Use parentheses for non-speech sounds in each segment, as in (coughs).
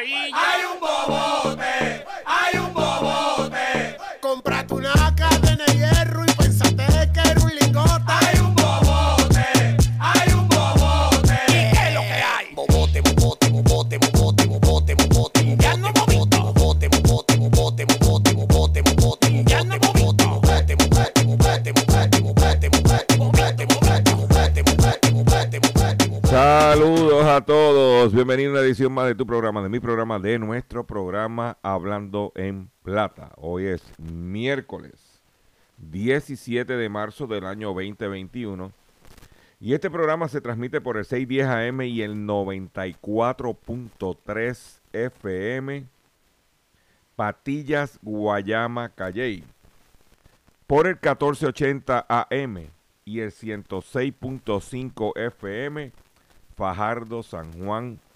María. De tu programa, de mi programa, de nuestro programa Hablando en Plata. Hoy es miércoles 17 de marzo del año 2021 y este programa se transmite por el 610 AM y el 94.3 FM Patillas, Guayama, Calley por el 1480 AM y el 106.5 FM Fajardo, San Juan,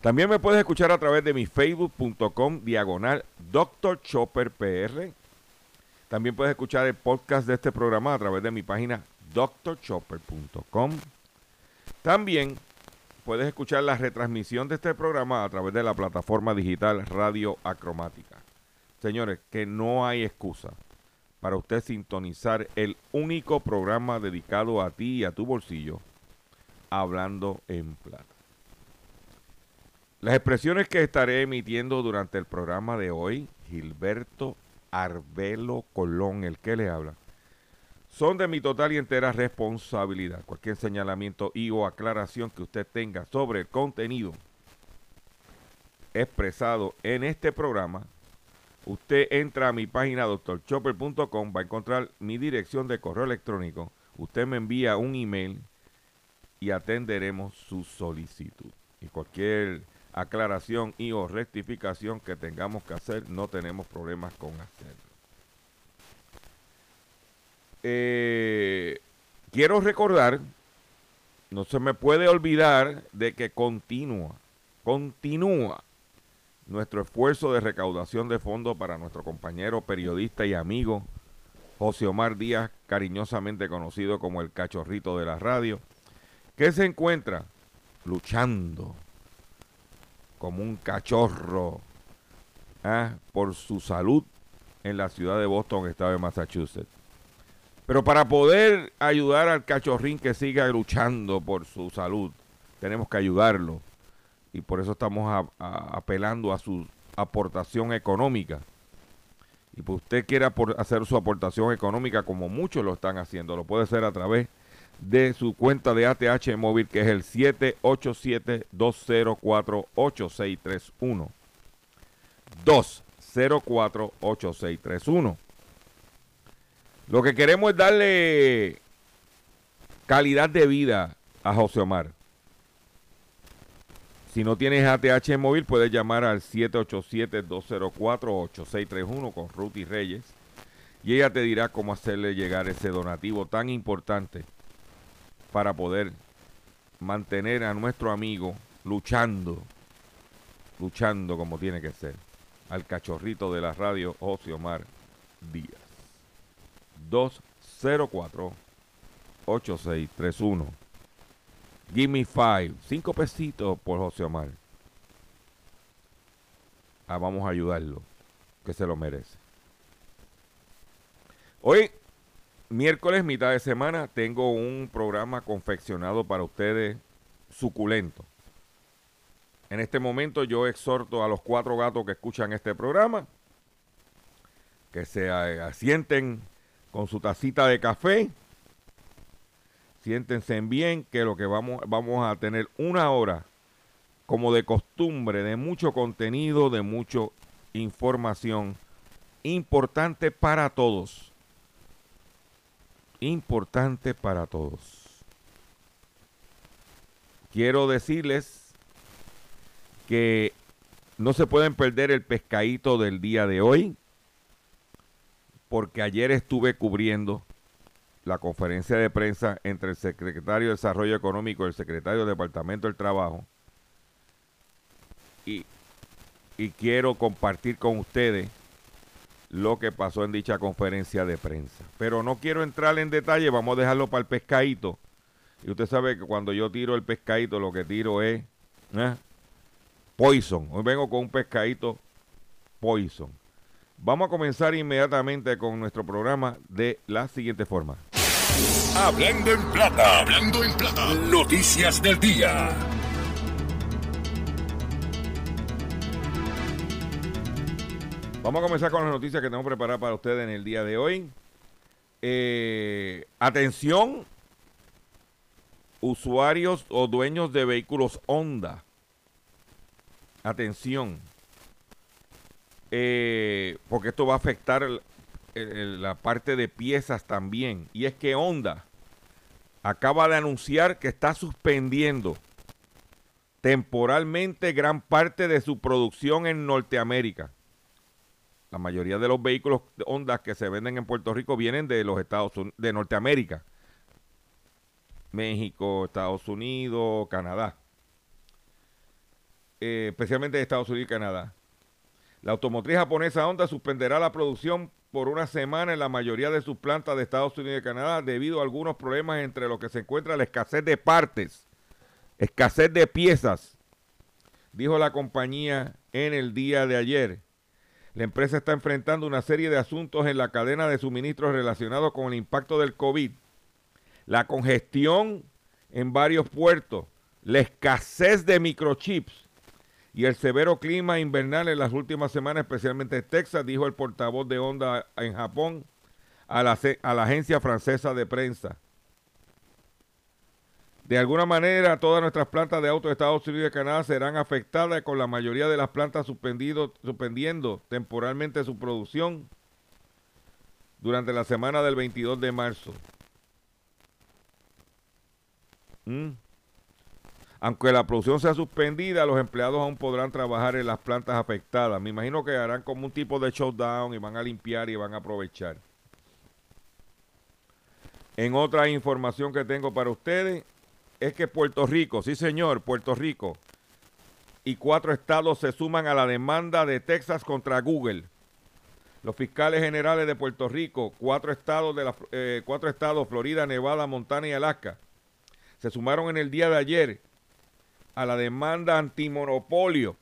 También me puedes escuchar a través de mi facebook.com diagonal Dr. Chopper PR. También puedes escuchar el podcast de este programa a través de mi página drchopper.com. También puedes escuchar la retransmisión de este programa a través de la plataforma digital Radio Acromática. Señores, que no hay excusa para usted sintonizar el único programa dedicado a ti y a tu bolsillo, hablando en plata. Las expresiones que estaré emitiendo durante el programa de hoy, Gilberto Arbelo Colón, el que le habla, son de mi total y entera responsabilidad. Cualquier señalamiento y o aclaración que usted tenga sobre el contenido expresado en este programa, usted entra a mi página doctorchopper.com, va a encontrar mi dirección de correo electrónico, usted me envía un email y atenderemos su solicitud. Y cualquier aclaración y o rectificación que tengamos que hacer, no tenemos problemas con hacerlo. Eh, quiero recordar, no se me puede olvidar de que continúa, continúa nuestro esfuerzo de recaudación de fondos para nuestro compañero periodista y amigo José Omar Díaz, cariñosamente conocido como el cachorrito de la radio, que se encuentra luchando como un cachorro ah, por su salud en la ciudad de Boston, estado de Massachusetts. Pero para poder ayudar al cachorrín que siga luchando por su salud, tenemos que ayudarlo. Y por eso estamos apelando a su aportación económica. Y pues usted quiere hacer su aportación económica como muchos lo están haciendo, lo puede hacer a través de su cuenta de ATH móvil que es el 787-204-8631. 204-8631. Lo que queremos es darle calidad de vida a José Omar. Si no tienes ATH móvil, puedes llamar al 787-204-8631 con Ruth y Reyes. Y ella te dirá cómo hacerle llegar ese donativo tan importante para poder mantener a nuestro amigo luchando, luchando como tiene que ser, al cachorrito de la radio José Omar Díaz. 204-8631. Give me five. Cinco pesitos por José Omar. Ah, vamos a ayudarlo, que se lo merece. Hoy, miércoles, mitad de semana, tengo un programa confeccionado para ustedes suculento. En este momento yo exhorto a los cuatro gatos que escuchan este programa que se asienten con su tacita de café. Siéntense bien que lo que vamos, vamos a tener una hora como de costumbre de mucho contenido, de mucha información importante para todos. Importante para todos. Quiero decirles que no se pueden perder el pescadito del día de hoy, porque ayer estuve cubriendo la conferencia de prensa entre el secretario de Desarrollo Económico y el secretario del Departamento del Trabajo. Y, y quiero compartir con ustedes lo que pasó en dicha conferencia de prensa. Pero no quiero entrar en detalle, vamos a dejarlo para el pescadito. Y usted sabe que cuando yo tiro el pescadito, lo que tiro es ¿eh? poison. Hoy vengo con un pescadito poison. Vamos a comenzar inmediatamente con nuestro programa de la siguiente forma. Hablando en plata, hablando en plata. Noticias del día. Vamos a comenzar con las noticias que tengo preparadas para ustedes en el día de hoy. Eh, atención, usuarios o dueños de vehículos Honda. Atención. Eh, porque esto va a afectar la parte de piezas también. Y es que Honda acaba de anunciar que está suspendiendo temporalmente gran parte de su producción en Norteamérica. La mayoría de los vehículos Honda que se venden en Puerto Rico vienen de los Estados Unidos, de Norteamérica. México, Estados Unidos, Canadá. Eh, especialmente de Estados Unidos y Canadá. La automotriz japonesa Honda suspenderá la producción por una semana en la mayoría de sus plantas de Estados Unidos y Canadá debido a algunos problemas entre los que se encuentra la escasez de partes, escasez de piezas, dijo la compañía en el día de ayer. La empresa está enfrentando una serie de asuntos en la cadena de suministros relacionados con el impacto del COVID, la congestión en varios puertos, la escasez de microchips y el severo clima invernal en las últimas semanas, especialmente en Texas, dijo el portavoz de Honda en Japón a la, a la agencia francesa de prensa. De alguna manera, todas nuestras plantas de autos de Estados Unidos y Canadá serán afectadas con la mayoría de las plantas suspendido- suspendiendo temporalmente su producción durante la semana del 22 de marzo. ¿Mm? Aunque la producción sea suspendida, los empleados aún podrán trabajar en las plantas afectadas. Me imagino que harán como un tipo de shutdown y van a limpiar y van a aprovechar. En otra información que tengo para ustedes, es que Puerto Rico, sí señor, Puerto Rico y cuatro estados se suman a la demanda de Texas contra Google. Los fiscales generales de Puerto Rico, cuatro estados, de la, eh, cuatro estados, Florida, Nevada, Montana y Alaska, se sumaron en el día de ayer a la demanda antimonopolio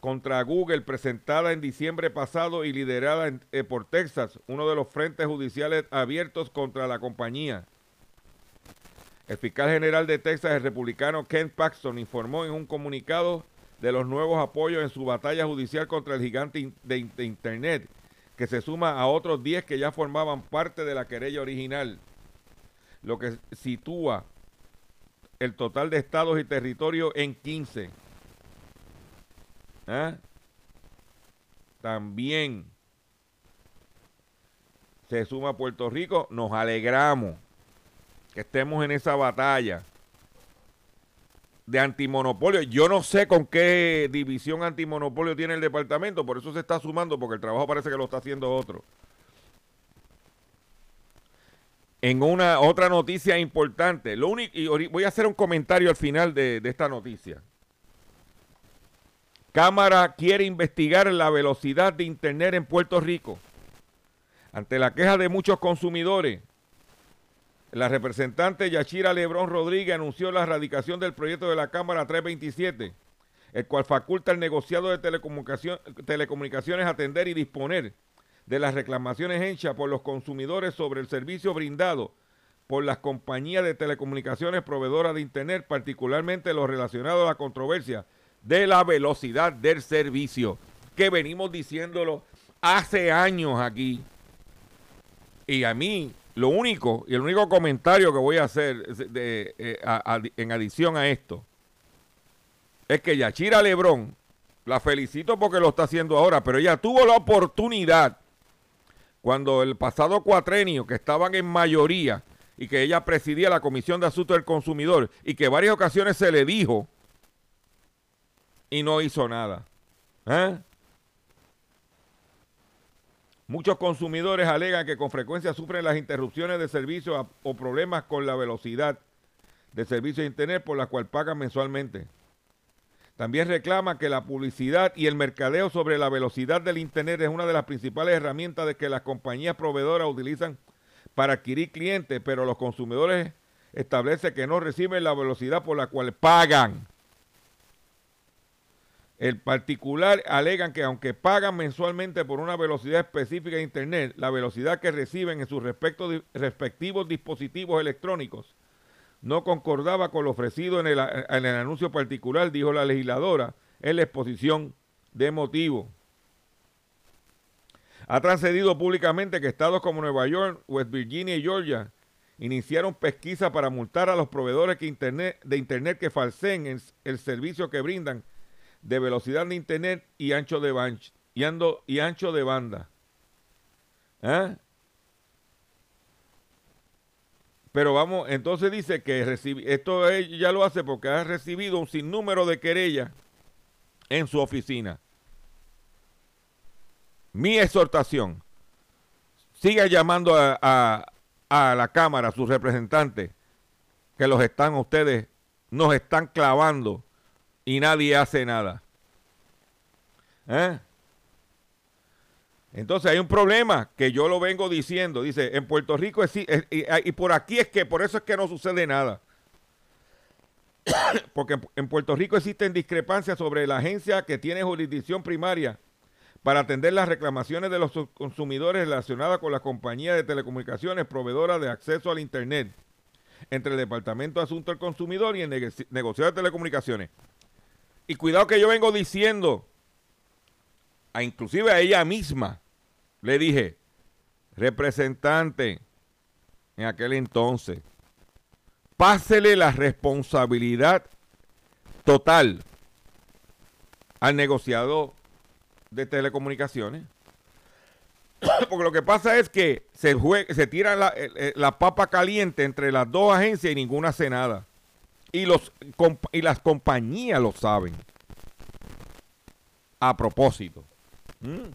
contra Google presentada en diciembre pasado y liderada eh, por Texas, uno de los frentes judiciales abiertos contra la compañía. El fiscal general de Texas, el republicano Ken Paxton, informó en un comunicado de los nuevos apoyos en su batalla judicial contra el gigante de Internet, que se suma a otros 10 que ya formaban parte de la querella original, lo que sitúa el total de estados y territorios en 15. ¿Ah? También se suma Puerto Rico, nos alegramos que estemos en esa batalla de antimonopolio. Yo no sé con qué división antimonopolio tiene el departamento, por eso se está sumando, porque el trabajo parece que lo está haciendo otro. En una otra noticia importante, lo único, y voy a hacer un comentario al final de esta noticia. Cámara quiere investigar la velocidad de Internet en Puerto Rico. Ante la queja de muchos consumidores, la representante Yachira Lebrón Rodríguez anunció la erradicación del proyecto de la Cámara 327, el cual faculta al negociado de telecomunicaciones atender y disponer de las reclamaciones hechas por los consumidores sobre el servicio brindado por las compañías de telecomunicaciones proveedoras de Internet, particularmente lo relacionado a la controversia de la velocidad del servicio, que venimos diciéndolo hace años aquí. Y a mí, lo único, y el único comentario que voy a hacer de, eh, en adición a esto, es que Yachira Lebrón, la felicito porque lo está haciendo ahora, pero ella tuvo la oportunidad cuando el pasado cuatrenio, que estaban en mayoría, y que ella presidía la Comisión de Asuntos del Consumidor, y que varias ocasiones se le dijo y no hizo nada. ¿Eh? Muchos consumidores alegan que con frecuencia sufren las interrupciones de servicio o problemas con la velocidad de servicio de Internet por la cual pagan mensualmente. También reclama que la publicidad y el mercadeo sobre la velocidad del Internet es una de las principales herramientas de que las compañías proveedoras utilizan para adquirir clientes, pero los consumidores establecen que no reciben la velocidad por la cual pagan. El particular alegan que aunque pagan mensualmente por una velocidad específica de Internet, la velocidad que reciben en sus respectivos dispositivos electrónicos no concordaba con lo ofrecido en el, anuncio particular, dijo la legisladora, en la exposición de motivos. Ha trascendido públicamente que estados como Nueva York, West Virginia y Georgia iniciaron pesquisa para multar a los proveedores de Internet que falseen el servicio que brindan de velocidad de internet y ancho de, y, y ancho de banda. ¿Eh? Pero vamos, entonces dice que esto ya lo hace porque ha recibido un sinnúmero de querellas en su oficina. Mi exhortación, siga llamando a, a la Cámara, a sus representantes, que los están ustedes, nos están clavando y nadie hace nada. ¿Eh? Entonces hay un problema que yo lo vengo diciendo. Dice, en Puerto Rico es, y, por aquí es que, por eso es que no sucede nada. (coughs) Porque en Puerto Rico existen discrepancias sobre la agencia que tiene jurisdicción primaria para atender las reclamaciones de los consumidores relacionadas con la compañía de telecomunicaciones proveedora de acceso al Internet entre el Departamento de Asuntos del Consumidor y el negociador de telecomunicaciones. Y cuidado que yo vengo diciendo, a inclusive a ella misma, le dije, representante, en aquel entonces, pásele la responsabilidad total al negociador de telecomunicaciones. (coughs) Porque lo que pasa es que se, tira la, la, papa caliente entre las dos agencias y ninguna hace nada. Y, los, y las compañías lo saben. A propósito. Mm.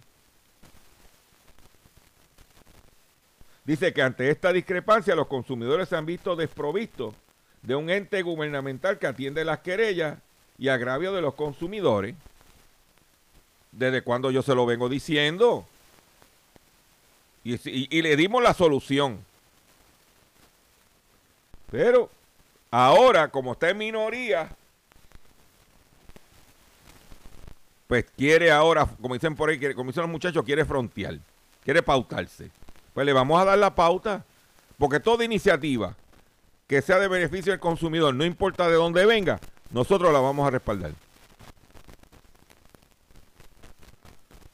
Dice que ante esta discrepancia los consumidores se han visto desprovistos de un ente gubernamental que atiende las querellas y agravio de los consumidores. Desde cuando yo se lo vengo diciendo. y le dimos la solución. Pero Ahora, como está en minoría, pues quiere ahora, como dicen por ahí, como dicen los muchachos, quiere frontear, quiere pautarse. Pues le vamos a dar la pauta, porque toda iniciativa que sea de beneficio del consumidor, no importa de dónde venga, nosotros la vamos a respaldar.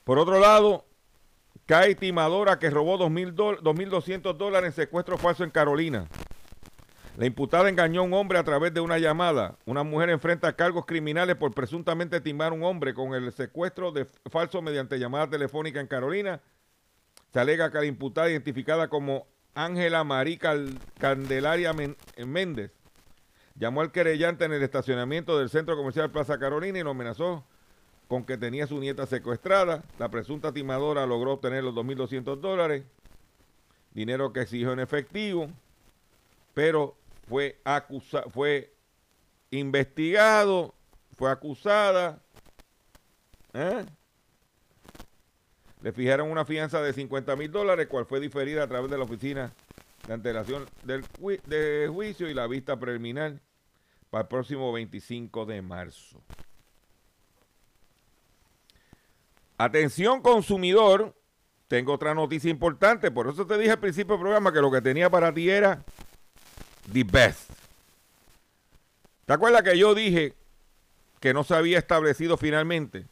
Por otro lado, cae timadora que robó 2.200 dólares en secuestro falso en Carolina. La imputada engañó a un hombre a través de una llamada. Una mujer enfrenta cargos criminales por presuntamente timar a un hombre con el secuestro de falso mediante llamada telefónica en Carolina. Se alega que la imputada, identificada como Ángela Marica Candelaria Méndez, llamó al querellante en el estacionamiento del centro comercial Plaza Carolina y lo amenazó con que tenía su nieta secuestrada. La presunta timadora logró obtener los 2.200 dólares, dinero que exigió en efectivo, pero fue acusada, fue investigado, fue acusada. ¿eh? Le fijaron una fianza de 50 mil dólares, cual fue diferida a través de la oficina de antelación del de juicio y la vista preliminar para el próximo 25 de marzo. Atención consumidor, tengo otra noticia importante, por eso te dije al principio del programa que lo que tenía para ti era the best. ¿Te acuerdas que yo dije que no se había establecido finalmente.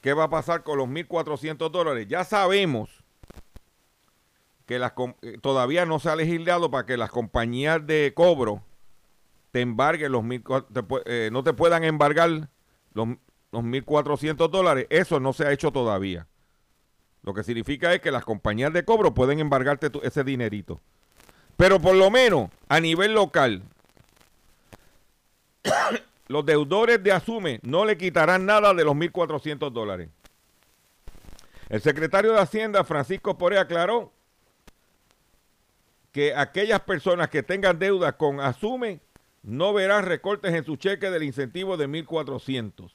¿Qué va a pasar con los 1.400 dólares? Ya sabemos que las, eh, todavía no se ha legislado para que las compañías de cobro te embarguen los mil, eh, no te puedan embargar los, los 1.400 dólares. Eso no se ha hecho todavía. Lo que significa es que las compañías de cobro pueden embargarte ese dinerito. Pero por lo menos a nivel local, (coughs) los deudores de Asume no le quitarán nada de los 1.400 dólares. El secretario de Hacienda, Francisco Poré, aclaró que aquellas personas que tengan deudas con Asume no verán recortes en su cheque del incentivo de 1.400.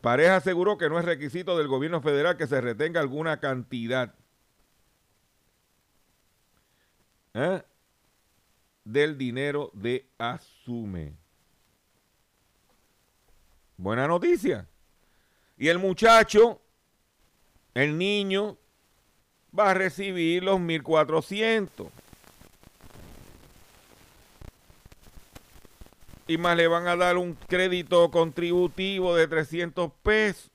Pareja aseguró que no es requisito del gobierno federal que se retenga alguna cantidad ¿eh? del dinero de Asume. Buena noticia. Y el muchacho, el niño, va a recibir los 1400. Y más le van a dar un crédito contributivo de 300 pesos.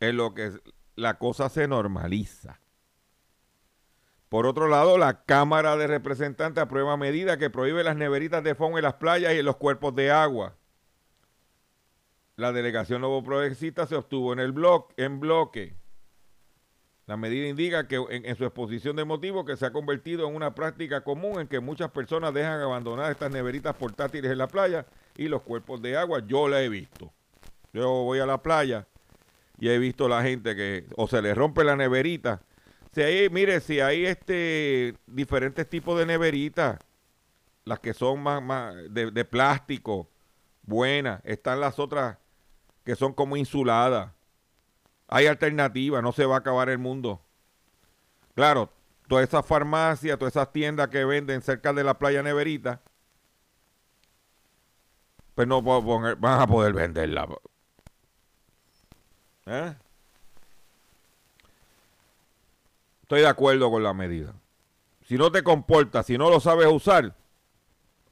Es lo que la cosa se normaliza. Por otro lado, la Cámara de Representantes aprueba medida que prohíbe las neveritas de fondo en las playas y en los cuerpos de agua. La delegación Nuevo Progresista se obtuvo en el bloque. La medida indica que en, su exposición de motivos que se ha convertido en una práctica común en que muchas personas dejan abandonar estas neveritas portátiles en la playa y los cuerpos de agua. Yo la he visto. Yo voy a la playa y he visto la gente que o se le rompe la neverita si hay, mire, si hay este diferentes tipos de neveritas, las que son más, más de, plástico, buenas, están las otras que son como insuladas. Hay alternativas, no se va a acabar el mundo. Claro, todas esas farmacias, todas esas tiendas que venden cerca de la playa neverita, pues no van a poder venderla. ¿Eh? Estoy de acuerdo con la medida. Si no te comportas, si no lo sabes usar,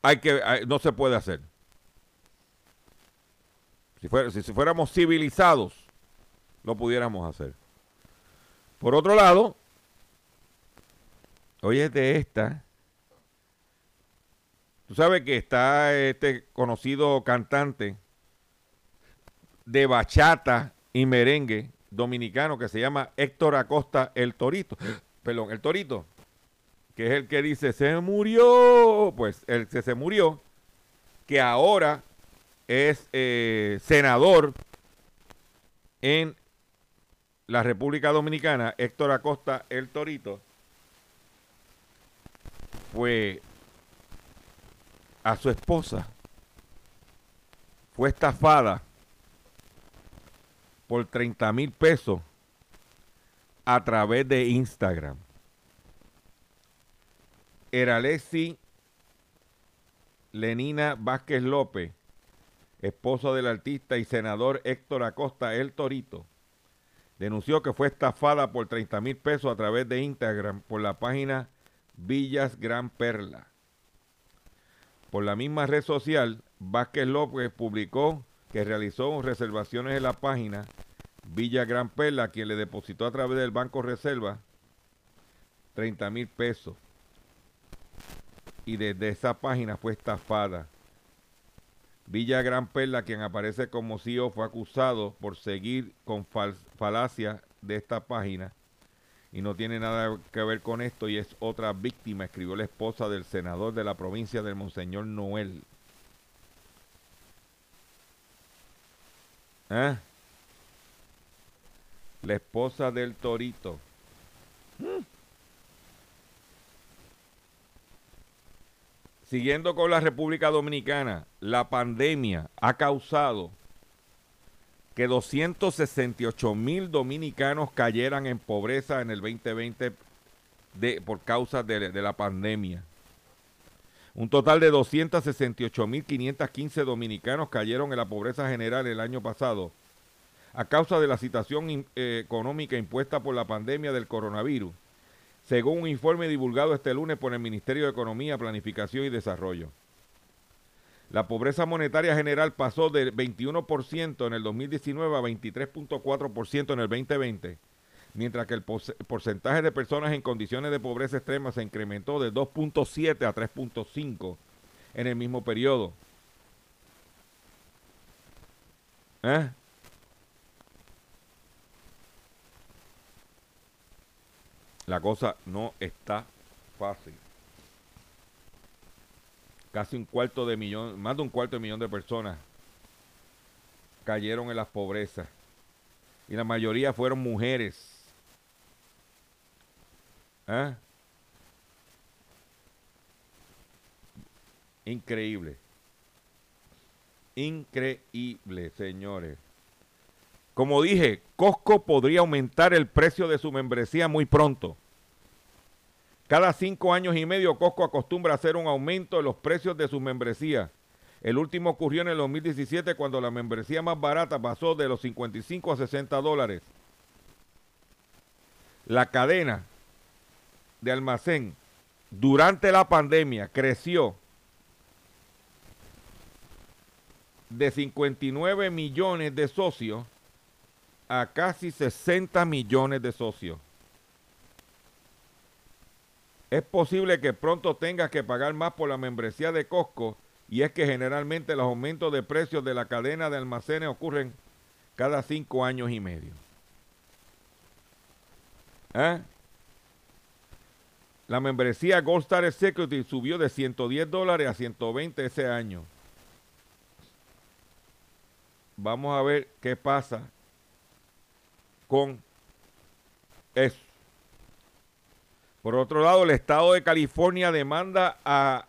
hay que, no se puede hacer. Si, si, fuéramos civilizados, lo pudiéramos hacer. Por otro lado, oye de esta. Tú sabes que está este conocido cantante de bachata y merengue dominicano que se llama Héctor Acosta el Torito. (gasps) Perdón, el Torito, que es el que dice, se murió, pues el que se murió, que ahora es eh, senador en la República Dominicana, Héctor Acosta el Torito, fue a su esposa, fue estafada por 30 mil pesos a través de Instagram. Eralexi Lenina Vázquez López, esposo del artista y senador Héctor Acosta El Torito, denunció que fue estafada por 30 mil pesos a través de Instagram por la página Villas Gran Perla. Por la misma red social, Vázquez López publicó que realizó reservaciones en la página Villa Gran Perla, quien le depositó a través del Banco Reserva 30 mil pesos. Y desde esa página fue estafada. Villa Gran Perla, quien aparece como CEO, fue acusado por seguir con falacia de esta página y no tiene nada que ver con esto y es otra víctima, escribió la esposa del senador de la provincia del Monseñor Noel. ¿Eh? La esposa del torito. Siguiendo con la República Dominicana, la pandemia ha causado que 268 mil dominicanos cayeran en pobreza en el 2020 de, por causa de la pandemia. Un total de 268.515 dominicanos cayeron en la pobreza general el año pasado a causa de la situación eh, económica impuesta por la pandemia del coronavirus, según un informe divulgado este lunes por el Ministerio de Economía, Planificación y Desarrollo. La pobreza monetaria general pasó del 21% en el 2019 a 23.4% en el 2020, mientras que el porcentaje de personas en condiciones de pobreza extrema se incrementó de 2.7 a 3.5 en el mismo periodo. ¿Eh? La cosa no está fácil casi un cuarto de millón, más de un cuarto de millón de personas cayeron en las pobrezas. Y la mayoría fueron mujeres. ¿Ah? Increíble. Increíble, señores. Como dije, Costco podría aumentar el precio de su membresía muy pronto. Cada cinco años y medio Costco acostumbra hacer un aumento de los precios de sus membresías. El último ocurrió en el 2017 cuando la membresía más barata pasó de los 55 a 60 dólares. La cadena de almacén durante la pandemia creció de 59 millones de socios a casi 60 millones de socios es posible que pronto tengas que pagar más por la membresía de Costco y es que generalmente los aumentos de precios de la cadena de almacenes ocurren cada cinco años y medio. ¿Eh? La membresía Gold Star Executive subió de 110 dólares a 120 ese año. Vamos a ver qué pasa con eso. Por otro lado, el estado de California demanda a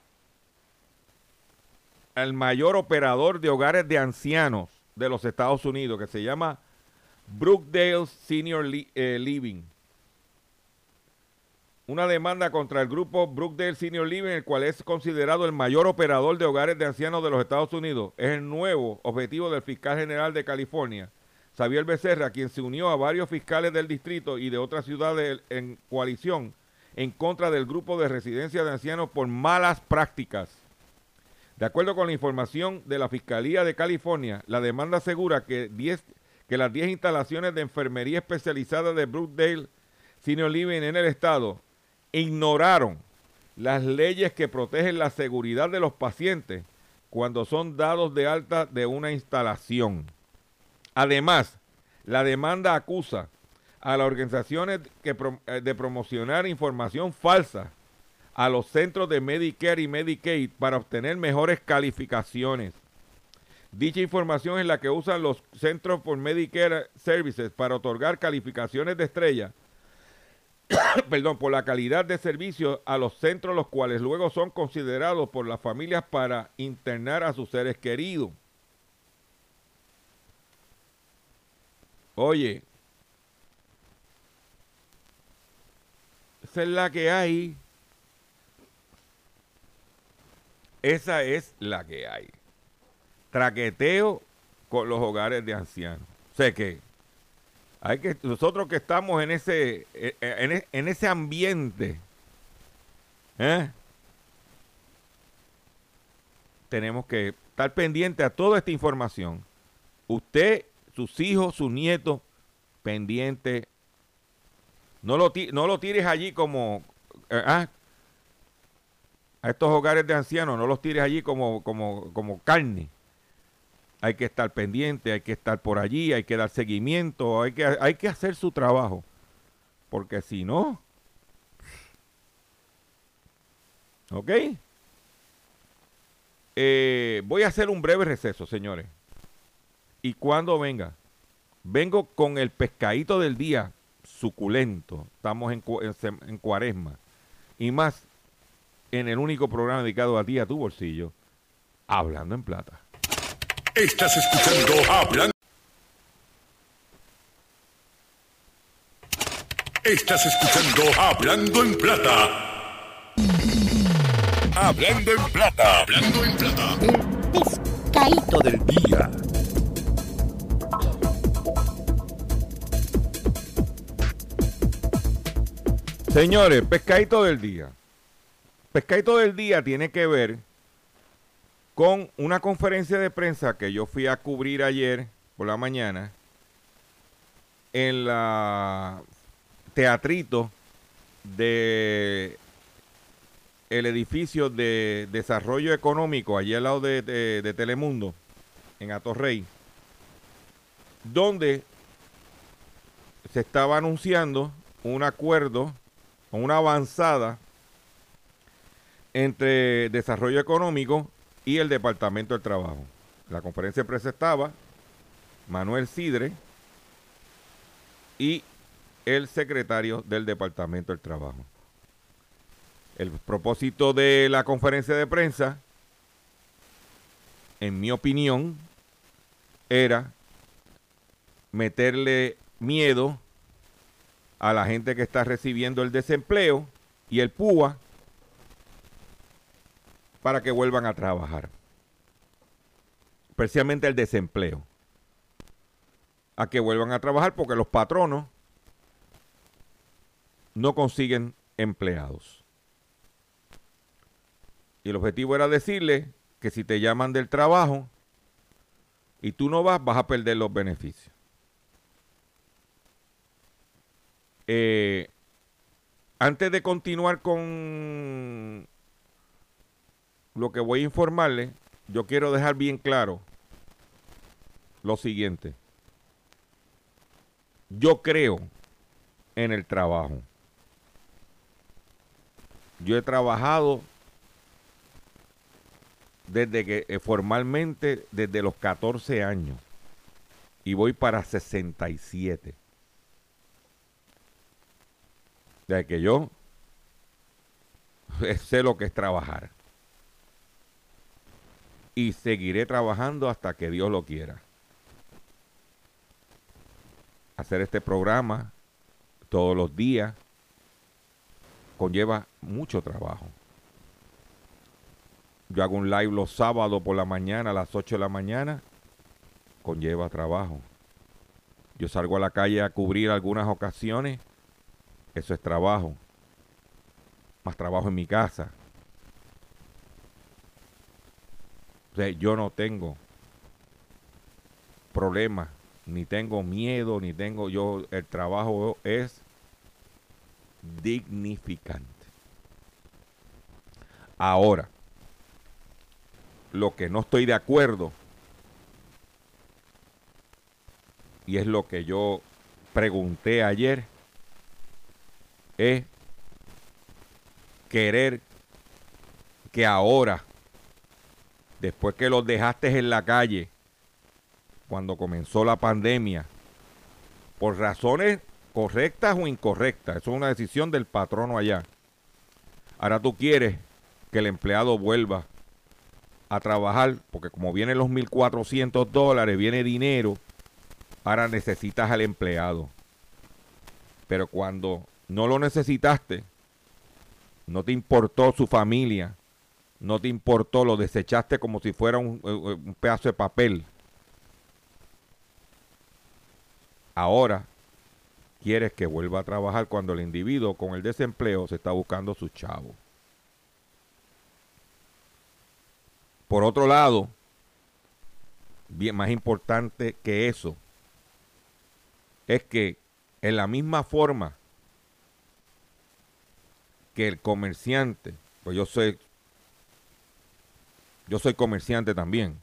al mayor operador de hogares de ancianos de los Estados Unidos, que se llama Brookdale Senior eh, Living. Una demanda contra el grupo Brookdale Senior Living, el cual es considerado el mayor operador de hogares de ancianos de los Estados Unidos. Es el nuevo objetivo del fiscal general de California, Xavier Becerra, quien se unió a varios fiscales del distrito y de otras ciudades en coalición en contra del grupo de residencia de ancianos por malas prácticas. De acuerdo con la información de la Fiscalía de California, la demanda asegura que, que las 10 instalaciones de enfermería especializada de Brookdale Senior Living en el estado ignoraron las leyes que protegen la seguridad de los pacientes cuando son dados de alta de una instalación. Además, la demanda acusa a las organizaciones eh, de promocionar información falsa a los centros de Medicare y Medicaid para obtener mejores calificaciones. Dicha información es la que usan los centros por Medicare Services para otorgar calificaciones de estrella, (coughs) perdón, por la calidad de servicio a los centros los cuales luego son considerados por las familias para internar a sus seres queridos. Oye, Esa es la que hay. Esa es la que hay. Traqueteo con los hogares de ancianos. Sé que hay que nosotros que estamos en ese e, e, en, ese ambiente ¿eh? tenemos que estar pendiente a toda esta información. Usted, sus hijos, sus nietos, pendiente no lo, no lo tires allí como... Eh, ah, a estos hogares de ancianos, no los tires allí como, como, como carne. Hay que estar pendiente, hay que estar por allí, hay que dar seguimiento, hay que, hay que hacer su trabajo. Porque si no... ¿Ok? Eh, voy a hacer un breve receso, señores. Y cuando venga, vengo con el pescadito del día suculento. Estamos en, en, cuaresma. Y más en el único programa dedicado a ti, a tu bolsillo, Hablando en Plata. Estás escuchando Hablando. Estás escuchando Hablando en Plata. Hablando en Plata. Hablando en Plata. El pescadito del día. Señores, pescadito del día. Pescadito del día tiene que ver con una conferencia de prensa que yo fui a cubrir ayer por la mañana en la teatrito de el edificio de desarrollo económico allí al lado de, de- Telemundo en Atorrey donde se estaba anunciando un acuerdo o una avanzada entre desarrollo económico y el Departamento del Trabajo. La conferencia de prensa estaba Manuel Sidre y el secretario del Departamento del Trabajo. El propósito de la conferencia de prensa, en mi opinión, era meterle miedo a la gente que está recibiendo el desempleo y el PUA para que vuelvan a trabajar. Especialmente el desempleo. A que vuelvan a trabajar porque los patronos no consiguen empleados. Y el objetivo era decirle que si te llaman del trabajo y tú no vas, vas a perder los beneficios. Eh, antes de continuar con lo que voy a informarle, yo quiero dejar bien claro lo siguiente. Yo creo en el trabajo. Yo he trabajado desde que eh, formalmente desde los 14 años y voy para 67. De que yo (laughs) sé lo que es trabajar. Y seguiré trabajando hasta que Dios lo quiera. Hacer este programa todos los días conlleva mucho trabajo. Yo hago un live los sábados por la mañana, a las 8 de la mañana, conlleva trabajo. Yo salgo a la calle a cubrir algunas ocasiones, eso es trabajo. Más trabajo en mi casa. Yo no tengo problemas, ni tengo miedo, ni tengo yo, el trabajo es dignificante. Ahora, lo que no estoy de acuerdo, y es lo que yo pregunté ayer, es querer que ahora, después que los dejaste en la calle, cuando comenzó la pandemia, por razones correctas o incorrectas, eso es una decisión del patrono allá. Ahora tú quieres que el empleado vuelva a trabajar, porque como vienen los 1.400 dólares, viene dinero, ahora necesitas al empleado. Pero cuando no lo necesitaste, no te importó su familia, no te importó, lo desechaste como si fuera un, un pedazo de papel. Ahora quieres que vuelva a trabajar cuando el individuo con el desempleo se está buscando su chavo. Por otro lado, bien más importante que eso, es que en la misma forma que el comerciante, pues yo soy, yo soy comerciante también.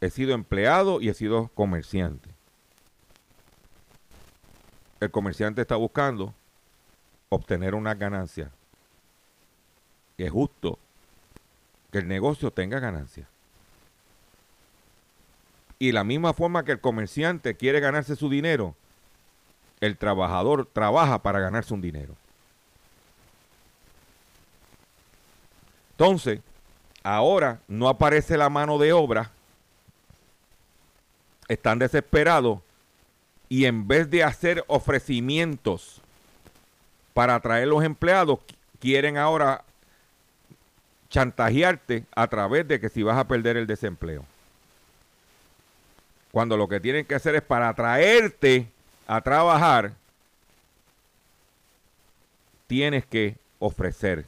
He sido empleado y he sido comerciante. El comerciante está buscando obtener una ganancia. Y es justo que el negocio tenga ganancia. Y la misma forma que el comerciante quiere ganarse su dinero, el trabajador trabaja para ganarse un dinero. Entonces, ahora no aparece la mano de obra, están desesperados y en vez de hacer ofrecimientos para atraer los empleados, quieren ahora chantajearte a través de que si vas a perder el desempleo. Cuando lo que tienen que hacer es para atraerte a trabajar, tienes que ofrecer.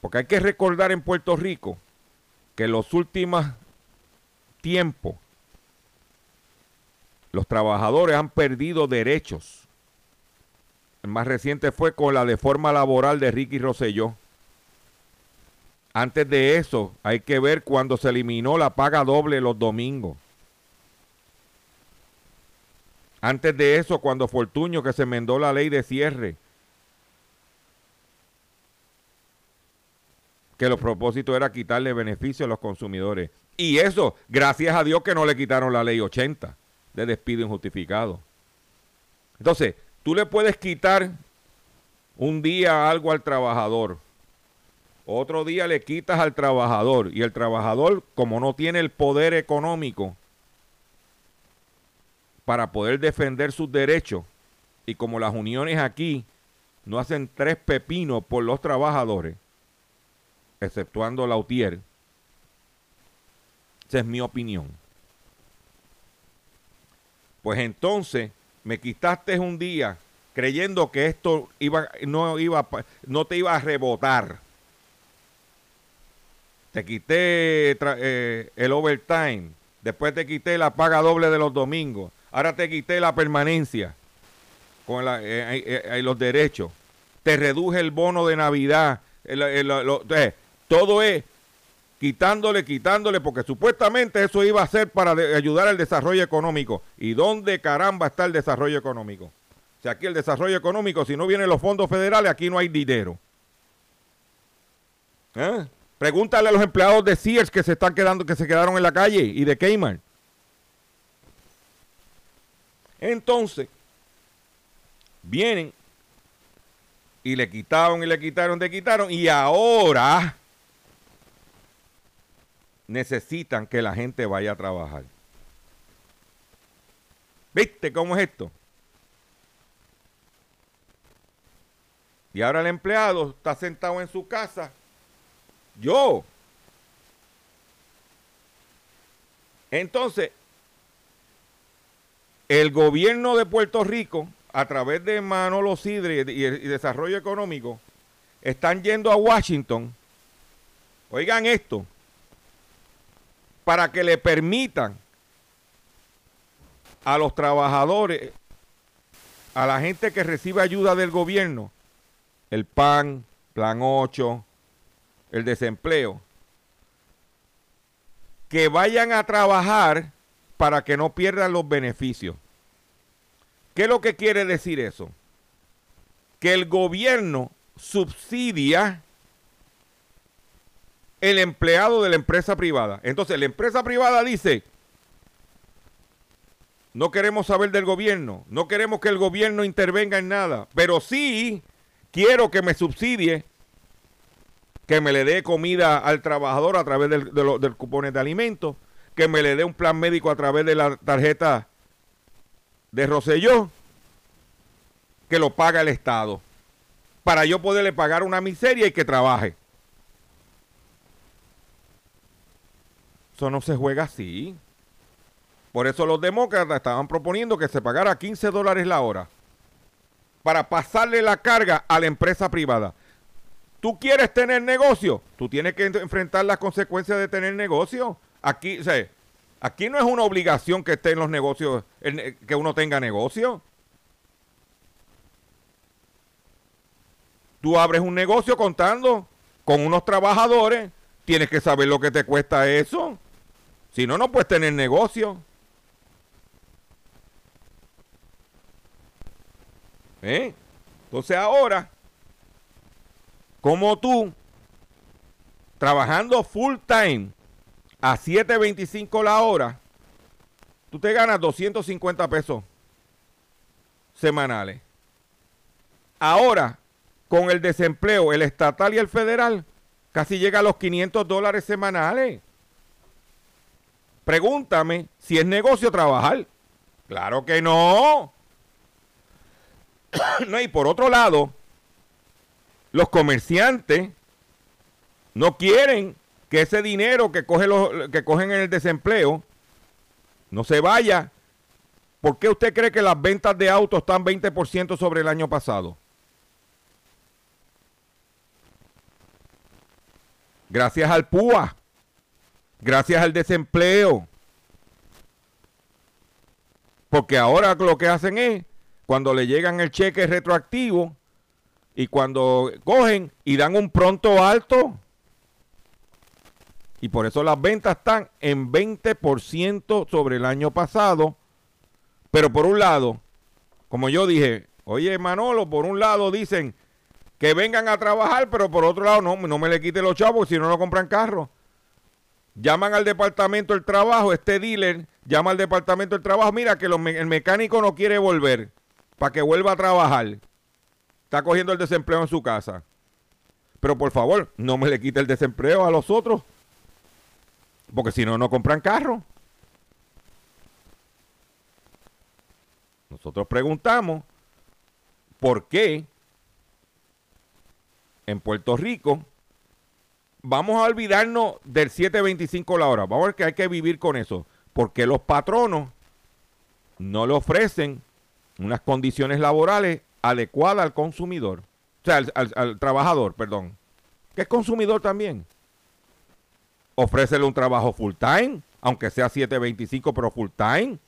Porque hay que recordar en Puerto Rico que en los últimos tiempos los trabajadores han perdido derechos. El más reciente fue con la deforma laboral de Ricky Rosselló. Antes de eso, hay que ver cuando se eliminó la paga doble los domingos. Antes de eso, cuando Fortuño que se enmendó la ley de cierre. Que los propósitos era quitarle beneficio a los consumidores. Y eso, gracias a Dios que no le quitaron la ley 80 de despido injustificado. Entonces, tú le puedes quitar un día algo al trabajador. Otro día le quitas al trabajador. Y el trabajador, como no tiene el poder económico, para poder defender sus derechos y como las uniones aquí no hacen tres pepinos por los trabajadores, exceptuando la UTIER, esa es mi opinión. Pues entonces me quitaste un día creyendo que esto iba, no, iba, no te iba a rebotar. Te quité eh, el overtime, después te quité la paga doble de los domingos, Ahora te quité la permanencia con eh, eh, eh, los derechos. Te reduje el bono de Navidad. Todo es quitándole, quitándole, porque supuestamente eso iba a ser para ayudar al desarrollo económico. ¿Y dónde caramba está el desarrollo económico? Sea, aquí el desarrollo económico, si no vienen los fondos federales, aquí no hay dinero. Pregúntale a los empleados de Sears que se están quedando, que se quedaron en la calle y de Kmart. Entonces, vienen y le quitaron y le quitaron, le quitaron y ahora necesitan que la gente vaya a trabajar. ¿Viste cómo es esto? Y ahora el empleado está sentado en su casa. Yo. Entonces, el gobierno de Puerto Rico, a través de Manolo Sidre y, Desarrollo Económico, están yendo a Washington, oigan esto, para que le permitan a los trabajadores, a la gente que recibe ayuda del gobierno, el PAN, Plan 8, el desempleo, que vayan a trabajar para que no pierdan los beneficios. ¿Qué es lo que quiere decir eso? Que el gobierno subsidia el empleado de la empresa privada. Entonces la empresa privada dice, no queremos saber del gobierno, no queremos que el gobierno intervenga en nada, pero sí quiero que me subsidie, que me le dé comida al trabajador a través del, del cupones de alimentos, que me le dé un plan médico a través de la tarjeta de Roselló, que lo paga el Estado, para yo poderle pagar una miseria y que trabaje. Eso no se juega así. Por eso los demócratas estaban proponiendo que se pagara 15 dólares la hora para pasarle la carga a la empresa privada. ¿Tú quieres tener negocio? Tú tienes que enfrentar las consecuencias de tener negocio. Aquí, o aquí no es una obligación que esté en los negocios, que uno tenga negocio. Tú abres un negocio contando con unos trabajadores, tienes que saber lo que te cuesta eso. Si no, no puedes tener negocio. ¿Eh? Entonces ahora, como tú, trabajando full time, a 7.25 la hora, tú te ganas 250 pesos semanales. Ahora, con el desempleo, el estatal y el federal, casi llega a los 500 dólares semanales. Pregúntame si es negocio trabajar. Claro que no. (coughs) no. Y por otro lado, los comerciantes no quieren que ese dinero que, cogen en el desempleo no se vaya. ¿Por qué usted cree que las ventas de autos están 20% sobre el año pasado? Gracias al PUA. Gracias al desempleo. Porque ahora lo que hacen es, cuando le llegan el cheque retroactivo y cuando cogen y dan un pronto alto, y por eso las ventas están en 20% sobre el año pasado. Pero por un lado, como yo dije, oye Manolo, por un lado dicen que vengan a trabajar, pero por otro lado no, no me le quite los chavos si no no compran carro. Llaman al departamento del trabajo, este dealer llama al departamento del trabajo, mira que el mecánico no quiere volver para que vuelva a trabajar. Está cogiendo el desempleo en su casa. Pero por favor, no me le quite el desempleo a los otros. Porque si no, no compran carro. Nosotros preguntamos por qué en Puerto Rico vamos a olvidarnos del 7.25 la hora. Vamos a ver que hay que vivir con eso. Porque los patronos no le ofrecen unas condiciones laborales adecuadas al consumidor. O sea, al, trabajador, perdón. Que es consumidor también ofrécele un trabajo full time, aunque sea 7.25, pero full time.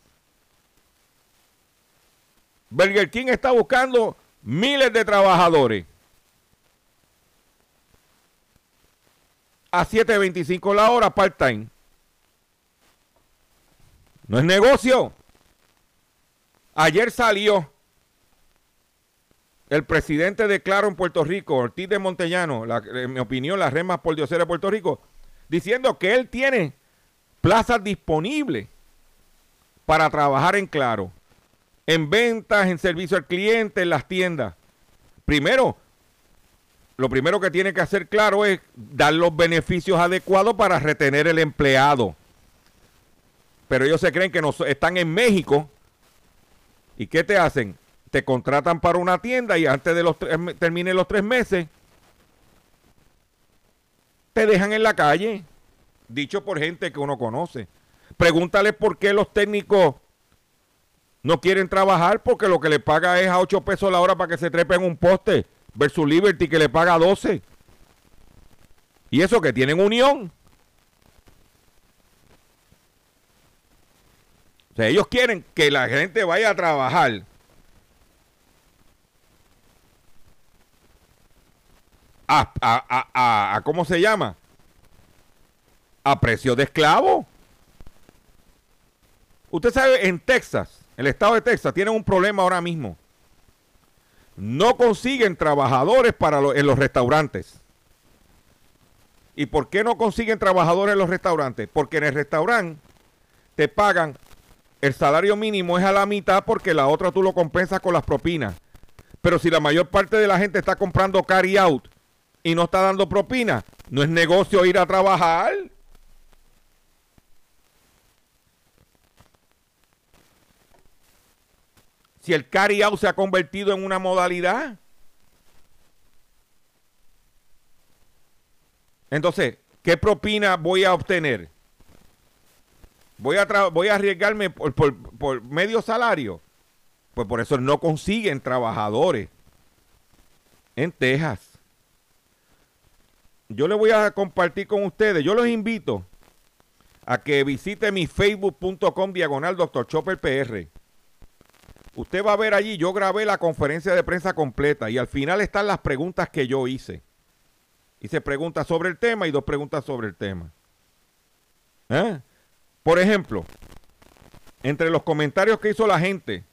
Burger King está buscando miles de trabajadores. A 7.25 la hora part-time. No es negocio. Ayer salió el presidente de Claro en Puerto Rico, Ortiz de Montellano, en mi opinión, la red por de Puerto Rico, diciendo que él tiene plazas disponibles para trabajar en Claro, en ventas, en servicio al cliente, en las tiendas. Primero, lo primero que tiene que hacer Claro es dar los beneficios adecuados para retener el empleado. Pero ellos se creen que no, están en México. ¿Y qué te hacen? Te contratan para una tienda y antes de los termine los tres meses, te dejan en la calle, dicho por gente que uno conoce. Pregúntale por qué los técnicos no quieren trabajar, porque lo que le paga es a 8 pesos la hora para que se trepe en un poste, versus Liberty que le paga 12. Y eso que tienen unión. O sea, ellos quieren que la gente vaya a trabajar a, ¿cómo se llama? A precio de esclavo. Usted sabe, en Texas, el estado de Texas, tienen un problema ahora mismo. No consiguen trabajadores para en los restaurantes. ¿Y por qué no consiguen trabajadores en los restaurantes? Porque en el restaurante te pagan, el salario mínimo es a la mitad porque la otra tú lo compensas con las propinas. Pero si la mayor parte de la gente está comprando carry out y no está dando propina, no es negocio ir a trabajar. Si el carry out se ha convertido en una modalidad. Entonces, ¿qué propina voy a obtener? Voy a, voy a arriesgarme por, medio salario. Pues por eso no consiguen trabajadores en Texas yo le voy a compartir con ustedes, yo los invito a que visite mi facebook.com diagonal Dr. Chopper PR. Usted va a ver allí, yo grabé la conferencia de prensa completa y al final están las preguntas que yo hice. Hice preguntas sobre el tema y dos preguntas sobre el tema. ¿Eh? Por ejemplo, entre los comentarios que hizo la gente,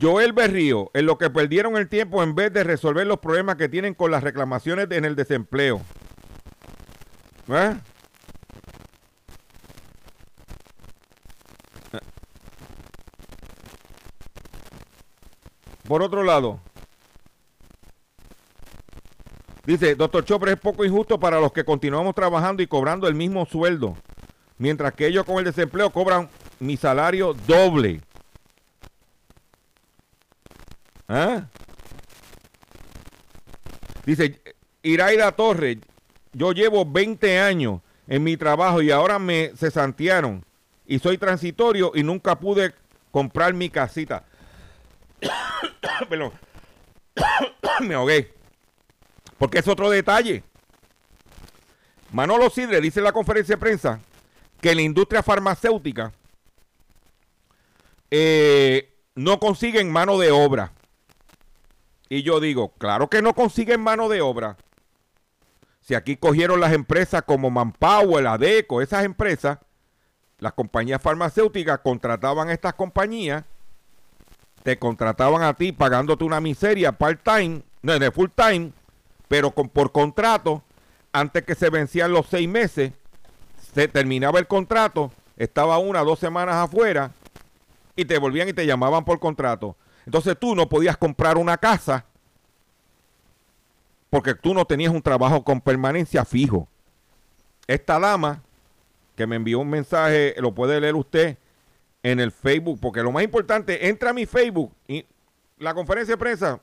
Joel Berrío, en lo que perdieron el tiempo en vez de resolver los problemas que tienen con las reclamaciones en el desempleo. ¿Eh? Por otro lado, dice, doctor Chopre, es poco injusto para los que continuamos trabajando y cobrando el mismo sueldo, mientras que ellos con el desempleo cobran mi salario doble. ¿Ah? Dice, Iraida Torres, yo llevo 20 años en mi trabajo y ahora me cesantearon y soy transitorio y nunca pude comprar mi casita. Perdón. (coughs) me ahogué. Porque es otro detalle. Manolo Sidre dice en la conferencia de prensa que la industria farmacéutica eh, no consiguen mano de obra. Y yo digo, claro que no consiguen mano de obra. Si aquí cogieron las empresas como Manpower, Adeco, esas empresas, las compañías farmacéuticas contrataban a estas compañías, te contrataban a ti pagándote una miseria part-time, no, de full-time, pero por contrato, antes que se vencían los seis meses, se terminaba el contrato, estaba una o dos semanas afuera y te volvían y te llamaban por contrato. Entonces tú no podías comprar una casa porque tú no tenías un trabajo con permanencia fijo. Esta dama que me envió un mensaje, lo puede leer usted en el Facebook, porque lo más importante, entra a mi Facebook y la conferencia de prensa,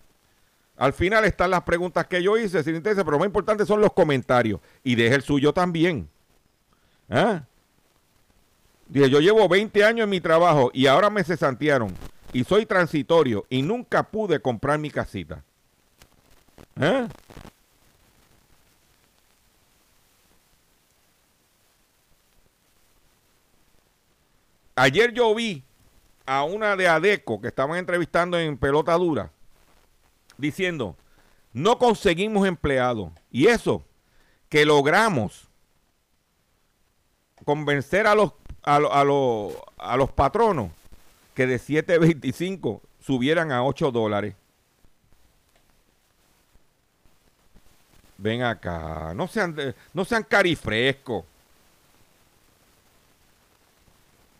al final están las preguntas que yo hice, sin interés, pero lo más importante son los comentarios. Y deje el suyo también. ¿Ah? Dije, yo llevo 20 años en mi trabajo y ahora me cesantearon y soy transitorio y nunca pude comprar mi casita. ¿Eh? Ayer yo vi a una de Adeco que estaban entrevistando en pelota dura diciendo, no conseguimos empleados. Y eso, que logramos convencer a los, a, a, a los patronos que de 7.25 subieran a 8 dólares. Ven acá, no sean, no sean carifrescos.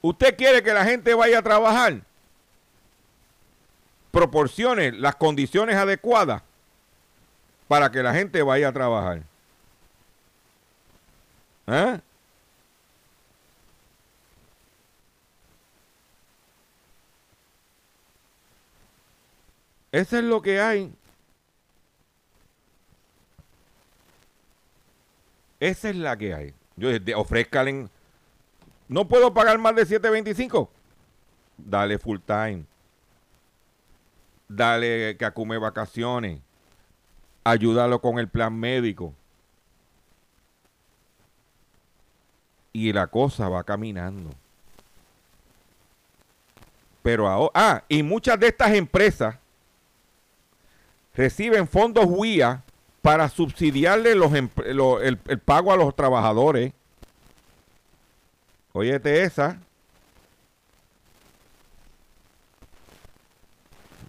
¿Usted quiere que la gente vaya a trabajar? Proporcione las condiciones adecuadas para que la gente vaya a trabajar. ¿Eh? Eso es lo que hay. Esa es la que hay. Yo ofrezcan. No puedo pagar más de 7.25. Dale full time. Dale que acume vacaciones. Ayúdalo con el plan médico. Y la cosa va caminando. Pero ahora, ah, y muchas de estas empresas reciben fondos WIA para subsidiarle los, el, pago a los trabajadores. Óyete esa.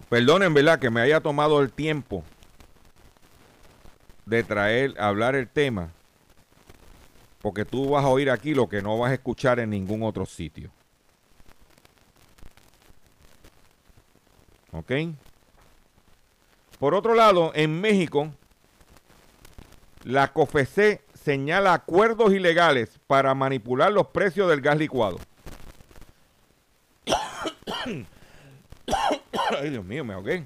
Perdonen, ¿verdad? Que me haya tomado el tiempo de traer, hablar el tema. Porque tú vas a oír aquí lo que no vas a escuchar en ningún otro sitio. ¿Ok? Por otro lado, en México, la COFEC señala acuerdos ilegales para manipular los precios del gas licuado. (coughs) Ay, Dios mío, me ahogué.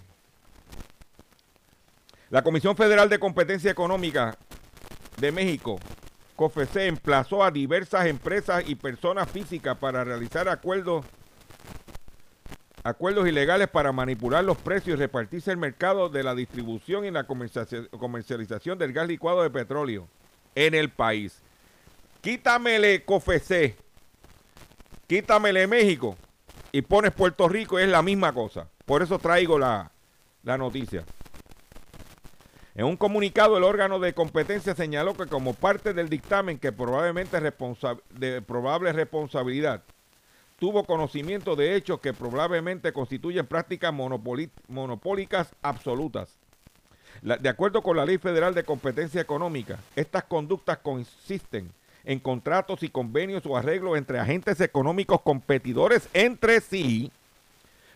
La Comisión Federal de Competencia Económica de México, COFEC, emplazó a diversas empresas y personas físicas para realizar acuerdos acuerdos ilegales para manipular los precios y repartirse el mercado de la distribución y la comercialización del gas licuado de petróleo en el país. Quítamele COFEC, quítamele México y pones Puerto Rico, es la misma cosa. Por eso traigo la, la noticia. En un comunicado, el órgano de competencia señaló que como parte del dictamen que probablemente de probable responsabilidad tuvo conocimiento de hechos que probablemente constituyen prácticas monopólicas absolutas. De acuerdo con la Ley Federal de Competencia Económica, estas conductas consisten en contratos y convenios o arreglos entre agentes económicos competidores entre sí,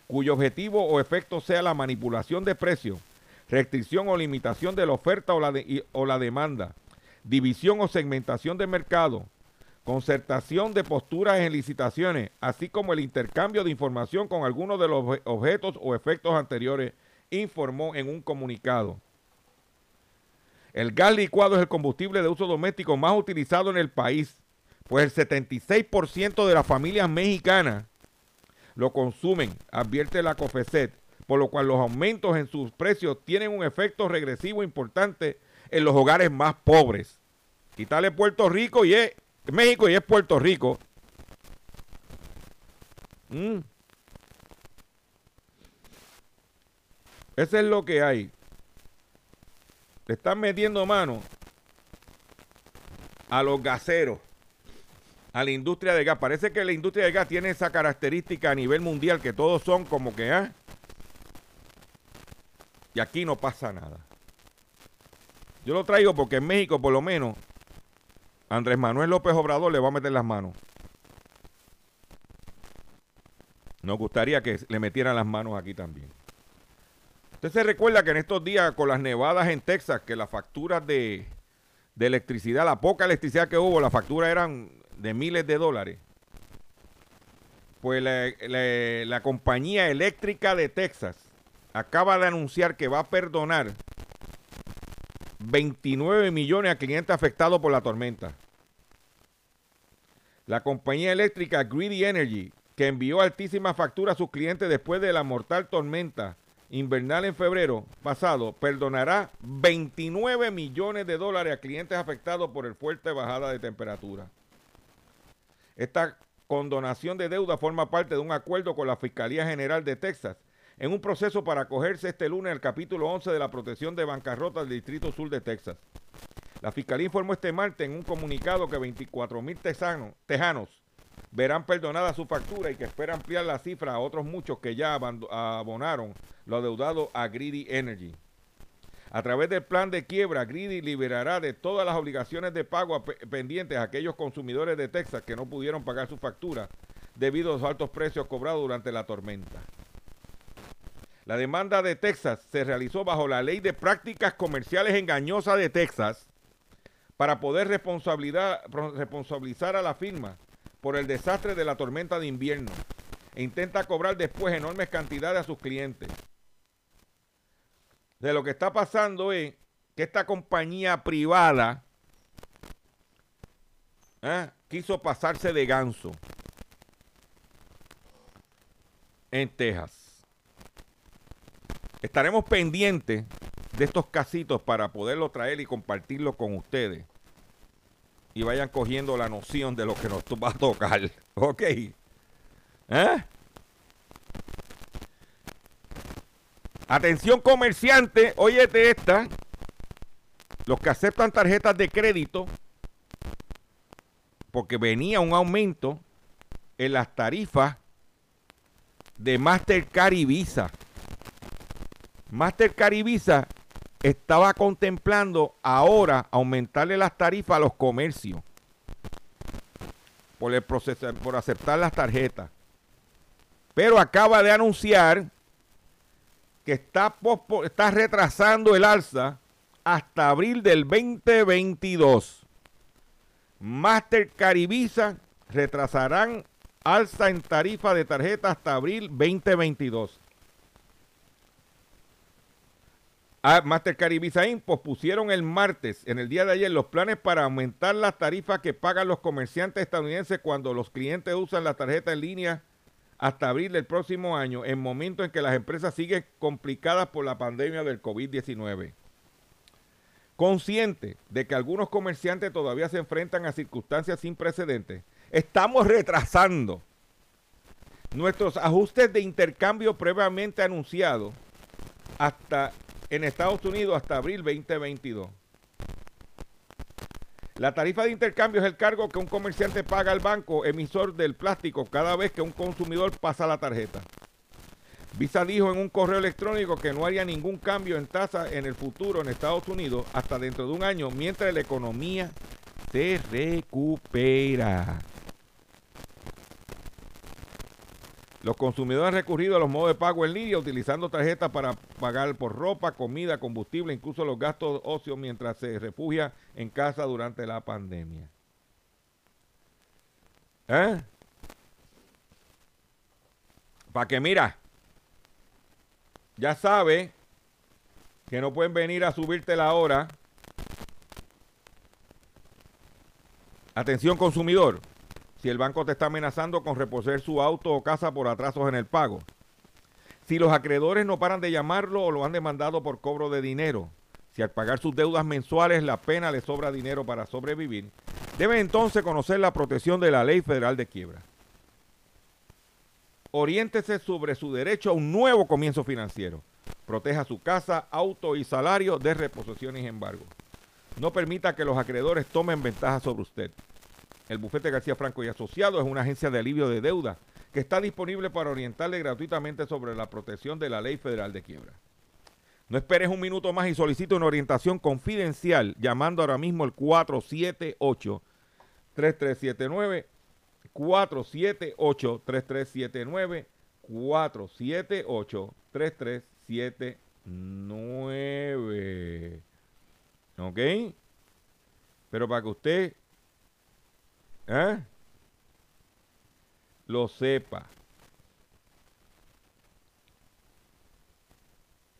cuyo objetivo o efecto sea la manipulación de precios, restricción o limitación de la oferta o la, demanda, división o segmentación de mercado, concertación de posturas en licitaciones, así como el intercambio de información con algunos de los objetos o efectos anteriores, informó en un comunicado. El gas licuado es el combustible de uso doméstico más utilizado en el país, pues el 76% de las familias mexicanas lo consumen, advierte la COFECET, por lo cual los aumentos en sus precios tienen un efecto regresivo importante en los hogares más pobres. Quitarle Puerto Rico y es México y es Puerto Rico. Mm. Eso es lo que hay. Le están metiendo mano a los gaseros, a la industria de gas. Parece que la industria de gas tiene esa característica a nivel mundial que todos son como que, ¿ah? Y aquí no pasa nada. Yo lo traigo porque en México, por lo menos, Andrés Manuel López Obrador le va a meter las manos. Nos gustaría que le metieran las manos aquí también. Usted se recuerda que en estos días con las nevadas en Texas, que las facturas de, electricidad, la poca electricidad que hubo, las facturas eran de miles de dólares. Pues la compañía eléctrica de Texas acaba de anunciar que va a perdonar 29 millones a clientes afectados por la tormenta. La compañía eléctrica Greedy Energy, que envió altísimas facturas a sus clientes después de la mortal tormenta invernal en febrero pasado, perdonará 29 millones de dólares a clientes afectados por el fuerte bajada de temperatura. Esta condonación de deuda forma parte de un acuerdo con la Fiscalía General de Texas en un proceso para acogerse este lunes al capítulo 11 de la protección de bancarrota del Distrito Sur de Texas. La Fiscalía informó este martes en un comunicado que 24 mil tejanos verán perdonada su factura y que espera ampliar la cifra a otros muchos que ya abonaron lo adeudado a Greedy Energy. A través del plan de quiebra, Greedy liberará de todas las obligaciones de pago pendientes a aquellos consumidores de Texas que no pudieron pagar su factura debido a los altos precios cobrados durante la tormenta. La demanda de Texas se realizó bajo la ley de prácticas comerciales engañosas de Texas para poder responsabilizar a la firma por el desastre de la tormenta de invierno e intenta cobrar después enormes cantidades a sus clientes. De lo que está pasando es que esta compañía privada ¿eh? quiso pasarse de ganso en Texas. Estaremos pendientes de estos casitos para poderlo traer y compartirlo con ustedes. Y vayan cogiendo la noción de lo que nos va a tocar. (laughs) ¿Ok? ¿Eh? Atención comerciante, óyete esta. Los que aceptan tarjetas de crédito, porque venía un aumento en las tarifas de Mastercard y Visa. Mastercard y Visa estaba contemplando ahora aumentarle las tarifas a los comercios por, el proceso, por aceptar las tarjetas. Pero acaba de anunciar que está, está retrasando el alza hasta abril del 2022. Mastercard y Visa retrasarán alza en tarifa de tarjeta hasta abril 2022. Mastercard y Visa Inc. pospusieron el martes, en el día de ayer, los planes para aumentar las tarifas que pagan los comerciantes estadounidenses cuando los clientes usan la tarjeta en línea hasta abril del próximo año, en momento en que las empresas siguen complicadas por la pandemia del COVID-19. Consciente de que algunos comerciantes todavía se enfrentan a circunstancias sin precedentes, estamos retrasando nuestros ajustes de intercambio previamente anunciados hasta en Estados Unidos hasta abril 2022. La tarifa de intercambio es el cargo que un comerciante paga al banco emisor del plástico cada vez que un consumidor pasa la tarjeta. Visa dijo en un correo electrónico que no haría ningún cambio en tasa en el futuro en Estados Unidos hasta dentro de un año mientras la economía se recupera. Los consumidores han recurrido a los modos de pago en línea utilizando tarjetas para pagar por ropa, comida, combustible, incluso los gastos ocios mientras se refugia en casa durante la pandemia. ¿Eh? Para que mira, ya sabe que no pueden venir a subirte la hora. Atención consumidor si el banco te está amenazando con reposer su auto o casa por atrasos en el pago. Si los acreedores no paran de llamarlo o lo han demandado por cobro de dinero. Si al pagar sus deudas mensuales la pena le sobra dinero para sobrevivir, debe entonces conocer la protección de la ley federal de quiebra. Oriéntese sobre su derecho a un nuevo comienzo financiero. Proteja su casa, auto y salario de reposiciones y embargo. No permita que los acreedores tomen ventaja sobre usted. El bufete García Franco y Asociados es una agencia de alivio de deuda que está disponible para orientarle gratuitamente sobre la protección de la ley federal de quiebra. No esperes un minuto más y solicite una orientación confidencial llamando ahora mismo el 478-3379, 478-3379, 478-3379. ¿Ok? Pero para que usted ¿eh? lo sepa.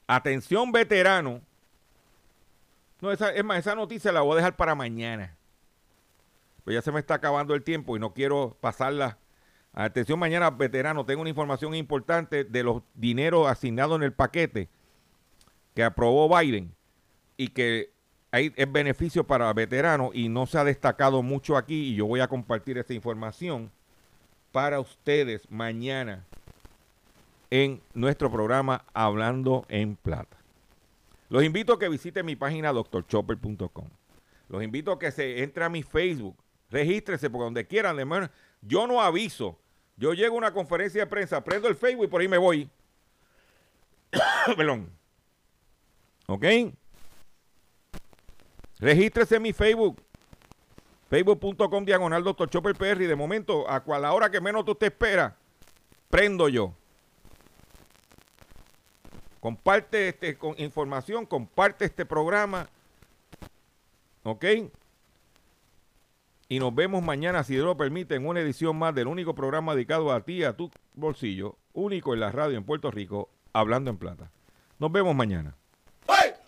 Atención veterano. No, esa, es más, esa noticia la voy a dejar para mañana. Pues ya se me está acabando el tiempo y no quiero pasarla. Atención mañana, veterano, tengo una información importante de los dineros asignados en el paquete que aprobó Biden y que hay, es beneficio para veteranos y no se ha destacado mucho aquí y yo voy a compartir esta información para ustedes mañana en nuestro programa Hablando en Plata. Los invito a que visiten mi página doctorchopper.com. Los invito a que se entre a mi Facebook. Regístrese por donde quieran. Yo no aviso. Yo llego a una conferencia de prensa, prendo el Facebook y por ahí me voy. (coughs) Perdón. ¿Ok? Regístrese en mi Facebook. Facebook.com diagonal doctor Chopper PR. De momento, a cual la hora que menos tú te espera, prendo yo. Comparte este, con información, comparte este programa. ¿Ok? Y nos vemos mañana, si Dios lo permite, en una edición más del único programa dedicado a ti, a tu bolsillo, único en la radio en Puerto Rico, hablando en plata. Nos vemos mañana. y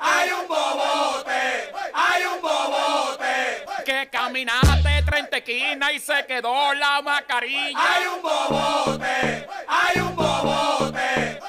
Hay un bobote, hay un bobote. Que caminaste 30 esquinas y se quedó la mascarilla. Hay un bobote, hay un bobote.